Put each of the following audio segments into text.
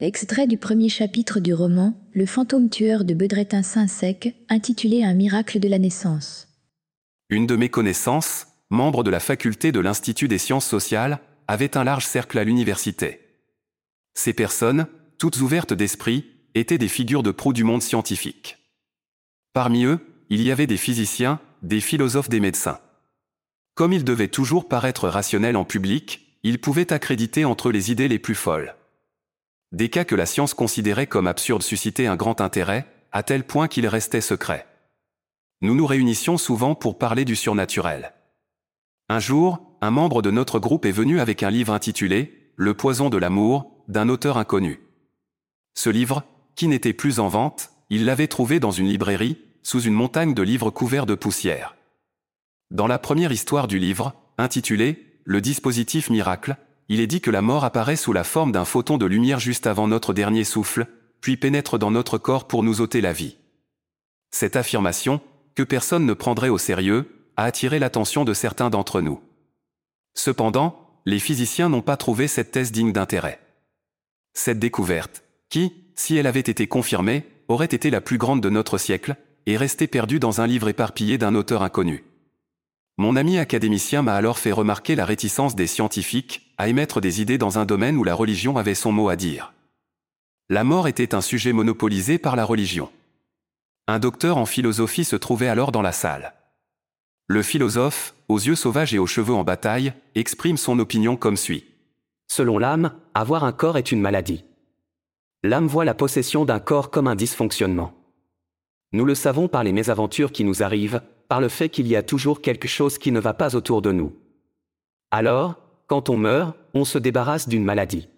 Extrait du premier chapitre du roman Le fantôme tueur de Bedretin Saint-Sec, intitulé Un miracle de la naissance. Une de mes connaissances, membre de la faculté de l'Institut des sciences sociales, avait un large cercle à l'université. Ces personnes, toutes ouvertes d'esprit, étaient des figures de proue du monde scientifique. Parmi eux, il y avait des physiciens, des philosophes, des médecins. Comme ils devaient toujours paraître rationnels en public, ils pouvaient accréditer entre les idées les plus folles. Des cas que la science considérait comme absurdes suscitaient un grand intérêt, à tel point qu'ils restaient secrets. Nous nous réunissions souvent pour parler du surnaturel. Un jour, un membre de notre groupe est venu avec un livre intitulé Le poison de l'amour, d'un auteur inconnu. Ce livre, qui n'était plus en vente, il l'avait trouvé dans une librairie, sous une montagne de livres couverts de poussière. Dans la première histoire du livre, intitulée Le dispositif miracle, il est dit que la mort apparaît sous la forme d'un photon de lumière juste avant notre dernier souffle, puis pénètre dans notre corps pour nous ôter la vie. Cette affirmation, que personne ne prendrait au sérieux, a attiré l'attention de certains d'entre nous. Cependant, les physiciens n'ont pas trouvé cette thèse digne d'intérêt. Cette découverte, qui, si elle avait été confirmée, aurait été la plus grande de notre siècle, est restée perdue dans un livre éparpillé d'un auteur inconnu. Mon ami académicien m'a alors fait remarquer la réticence des scientifiques à émettre des idées dans un domaine où la religion avait son mot à dire. La mort était un sujet monopolisé par la religion. Un docteur en philosophie se trouvait alors dans la salle. Le philosophe, aux yeux sauvages et aux cheveux en bataille, exprime son opinion comme suit. Selon l'âme, avoir un corps est une maladie. L'âme voit la possession d'un corps comme un dysfonctionnement. Nous le savons par les mésaventures qui nous arrivent, par le fait qu'il y a toujours quelque chose qui ne va pas autour de nous. Alors, quand on meurt, on se débarrasse d'une maladie.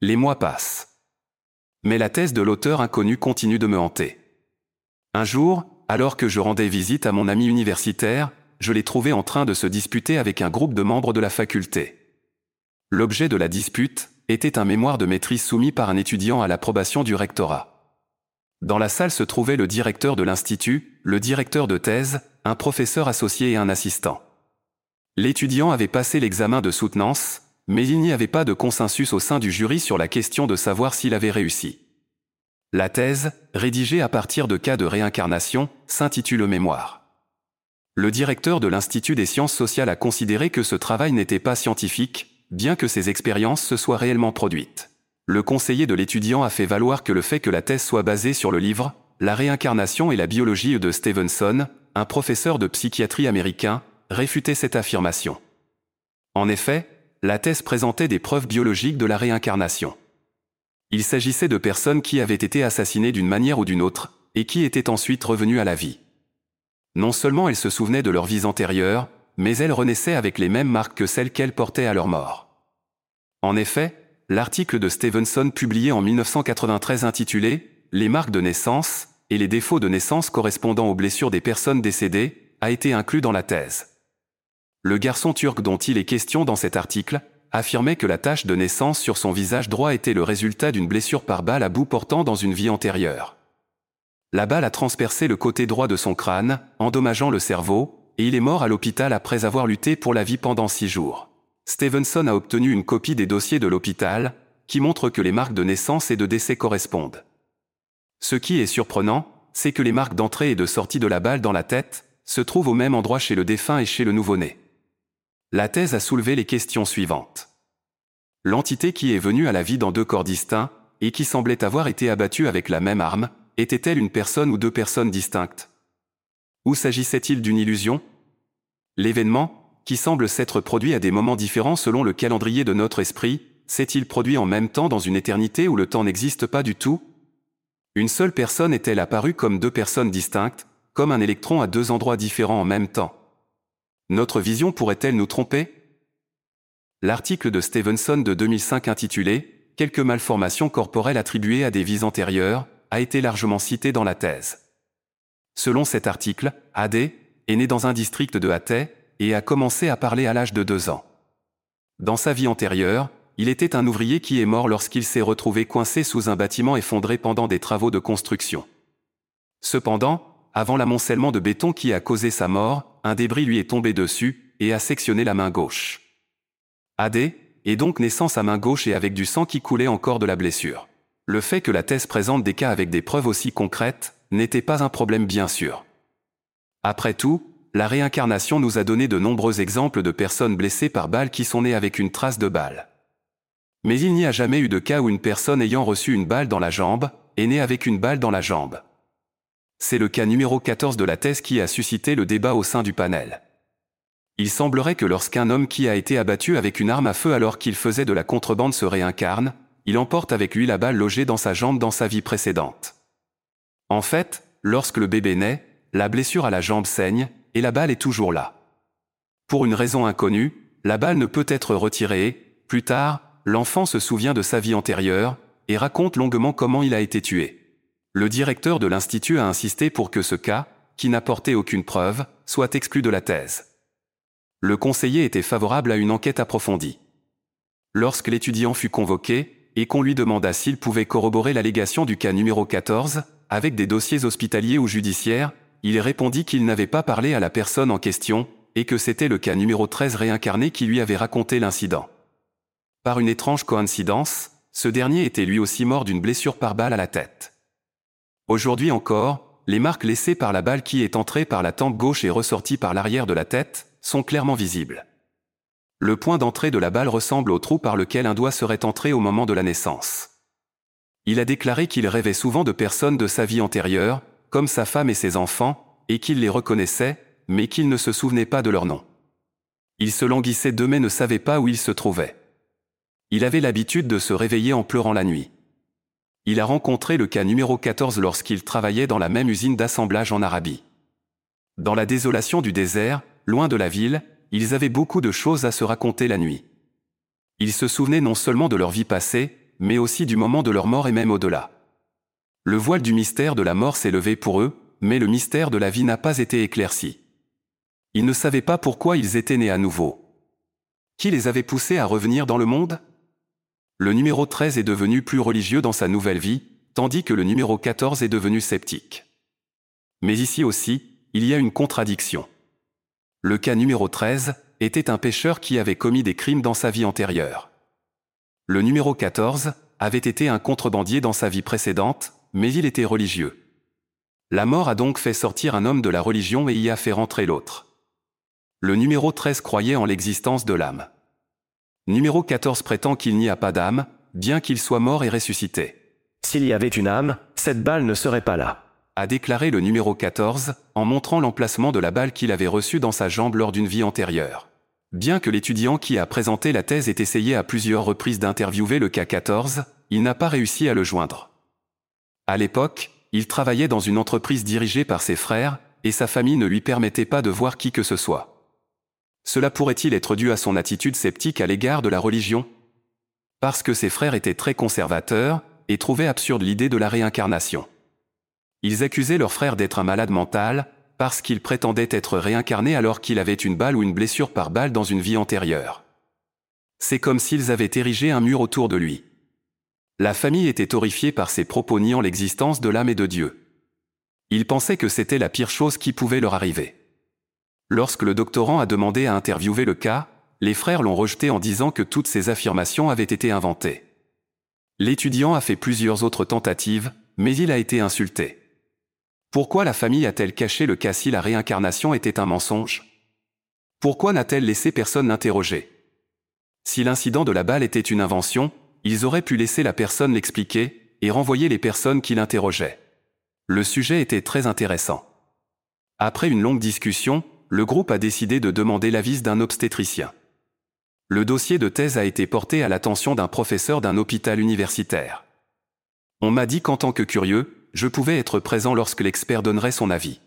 Les mois passent. Mais la thèse de l'auteur inconnu continue de me hanter. Un jour, alors que je rendais visite à mon ami universitaire, je l'ai trouvé en train de se disputer avec un groupe de membres de la faculté. L'objet de la dispute était un mémoire de maîtrise soumis par un étudiant à l'approbation du rectorat. Dans la salle se trouvait le directeur de l'institut, le directeur de thèse, un professeur associé et un assistant. L'étudiant avait passé l'examen de soutenance, mais il n'y avait pas de consensus au sein du jury sur la question de savoir s'il avait réussi. La thèse, rédigée à partir de cas de réincarnation, s'intitule Mémoire. Le directeur de l'Institut des sciences sociales a considéré que ce travail n'était pas scientifique, bien que ces expériences se soient réellement produites. Le conseiller de l'étudiant a fait valoir que le fait que la thèse soit basée sur le livre La réincarnation et la biologie de Stevenson, un professeur de psychiatrie américain, réfutait cette affirmation. En effet, la thèse présentait des preuves biologiques de la réincarnation. Il s'agissait de personnes qui avaient été assassinées d'une manière ou d'une autre, et qui étaient ensuite revenues à la vie. Non seulement elles se souvenaient de leur vie antérieure, mais elles renaissaient avec les mêmes marques que celles qu'elles portaient à leur mort. En effet, l'article de Stevenson publié en 1993 intitulé Les marques de naissance, et les défauts de naissance correspondant aux blessures des personnes décédées, a été inclus dans la thèse. Le garçon turc dont il est question dans cet article affirmait que la tache de naissance sur son visage droit était le résultat d'une blessure par balle à bout portant dans une vie antérieure. La balle a transpercé le côté droit de son crâne, endommageant le cerveau, et il est mort à l'hôpital après avoir lutté pour la vie pendant six jours. Stevenson a obtenu une copie des dossiers de l'hôpital, qui montre que les marques de naissance et de décès correspondent. Ce qui est surprenant, c'est que les marques d'entrée et de sortie de la balle dans la tête se trouvent au même endroit chez le défunt et chez le nouveau-né. La thèse a soulevé les questions suivantes. L'entité qui est venue à la vie dans deux corps distincts, et qui semblait avoir été abattue avec la même arme, était-elle une personne ou deux personnes distinctes? Ou s'agissait-il d'une illusion? L'événement, qui semble s'être produit à des moments différents selon le calendrier de notre esprit, s'est-il produit en même temps dans une éternité où le temps n'existe pas du tout? Une seule personne est-elle apparue comme deux personnes distinctes, comme un électron à deux endroits différents en même temps? Notre vision pourrait-elle nous tromper? L'article de Stevenson de 2005 intitulé Quelques malformations corporelles attribuées à des vies antérieures a été largement cité dans la thèse. Selon cet article, AD est né dans un district de Hatay et a commencé à parler à l'âge de deux ans. Dans sa vie antérieure, il était un ouvrier qui est mort lorsqu'il s'est retrouvé coincé sous un bâtiment effondré pendant des travaux de construction. Cependant, avant l'amoncellement de béton qui a causé sa mort, un débris lui est tombé dessus et a sectionné la main gauche. AD est donc naissant sa main gauche et avec du sang qui coulait encore de la blessure. le fait que la thèse présente des cas avec des preuves aussi concrètes n'était pas un problème bien sûr. Après tout, la réincarnation nous a donné de nombreux exemples de personnes blessées par balle qui sont nées avec une trace de balle. Mais il n'y a jamais eu de cas où une personne ayant reçu une balle dans la jambe est née avec une balle dans la jambe. C'est le cas numéro 14 de la thèse qui a suscité le débat au sein du panel. Il semblerait que lorsqu'un homme qui a été abattu avec une arme à feu alors qu'il faisait de la contrebande se réincarne, il emporte avec lui la balle logée dans sa jambe dans sa vie précédente. En fait, lorsque le bébé naît, la blessure à la jambe saigne, et la balle est toujours là. Pour une raison inconnue, la balle ne peut être retirée, plus tard, l'enfant se souvient de sa vie antérieure, et raconte longuement comment il a été tué. Le directeur de l'Institut a insisté pour que ce cas, qui n'apportait aucune preuve, soit exclu de la thèse. Le conseiller était favorable à une enquête approfondie. Lorsque l'étudiant fut convoqué, et qu'on lui demanda s'il pouvait corroborer l'allégation du cas numéro 14, avec des dossiers hospitaliers ou judiciaires, il répondit qu'il n'avait pas parlé à la personne en question, et que c'était le cas numéro 13 réincarné qui lui avait raconté l'incident. Par une étrange coïncidence, ce dernier était lui aussi mort d'une blessure par balle à la tête. Aujourd'hui encore, les marques laissées par la balle qui est entrée par la tempe gauche et ressortie par l'arrière de la tête sont clairement visibles. Le point d'entrée de la balle ressemble au trou par lequel un doigt serait entré au moment de la naissance. Il a déclaré qu'il rêvait souvent de personnes de sa vie antérieure, comme sa femme et ses enfants, et qu'il les reconnaissait, mais qu'il ne se souvenait pas de leur nom. Il se languissait d'eux mais ne savait pas où ils se trouvaient. Il avait l'habitude de se réveiller en pleurant la nuit. Il a rencontré le cas numéro 14 lorsqu'il travaillait dans la même usine d'assemblage en Arabie. Dans la désolation du désert, loin de la ville, ils avaient beaucoup de choses à se raconter la nuit. Ils se souvenaient non seulement de leur vie passée, mais aussi du moment de leur mort et même au-delà. Le voile du mystère de la mort s'est levé pour eux, mais le mystère de la vie n'a pas été éclairci. Ils ne savaient pas pourquoi ils étaient nés à nouveau. Qui les avait poussés à revenir dans le monde? Le numéro 13 est devenu plus religieux dans sa nouvelle vie, tandis que le numéro 14 est devenu sceptique. Mais ici aussi, il y a une contradiction. Le cas numéro 13 était un pécheur qui avait commis des crimes dans sa vie antérieure. Le numéro 14 avait été un contrebandier dans sa vie précédente, mais il était religieux. La mort a donc fait sortir un homme de la religion et y a fait rentrer l'autre. Le numéro 13 croyait en l'existence de l'âme. Numéro 14 prétend qu'il n'y a pas d'âme, bien qu'il soit mort et ressuscité. S'il y avait une âme, cette balle ne serait pas là. A déclaré le numéro 14, en montrant l'emplacement de la balle qu'il avait reçue dans sa jambe lors d'une vie antérieure. Bien que l'étudiant qui a présenté la thèse ait essayé à plusieurs reprises d'interviewer le cas 14, il n'a pas réussi à le joindre. À l'époque, il travaillait dans une entreprise dirigée par ses frères, et sa famille ne lui permettait pas de voir qui que ce soit. Cela pourrait-il être dû à son attitude sceptique à l'égard de la religion? Parce que ses frères étaient très conservateurs, et trouvaient absurde l'idée de la réincarnation. Ils accusaient leur frère d'être un malade mental, parce qu'il prétendait être réincarné alors qu'il avait une balle ou une blessure par balle dans une vie antérieure. C'est comme s'ils avaient érigé un mur autour de lui. La famille était horrifiée par ses propos niant l'existence de l'âme et de Dieu. Ils pensaient que c'était la pire chose qui pouvait leur arriver. Lorsque le doctorant a demandé à interviewer le cas, les frères l'ont rejeté en disant que toutes ces affirmations avaient été inventées. L'étudiant a fait plusieurs autres tentatives, mais il a été insulté. Pourquoi la famille a-t-elle caché le cas si la réincarnation était un mensonge? Pourquoi n'a-t-elle laissé personne l'interroger? Si l'incident de la balle était une invention, ils auraient pu laisser la personne l'expliquer et renvoyer les personnes qui l'interrogeaient. Le sujet était très intéressant. Après une longue discussion, le groupe a décidé de demander l'avis d'un obstétricien. Le dossier de thèse a été porté à l'attention d'un professeur d'un hôpital universitaire. On m'a dit qu'en tant que curieux, je pouvais être présent lorsque l'expert donnerait son avis.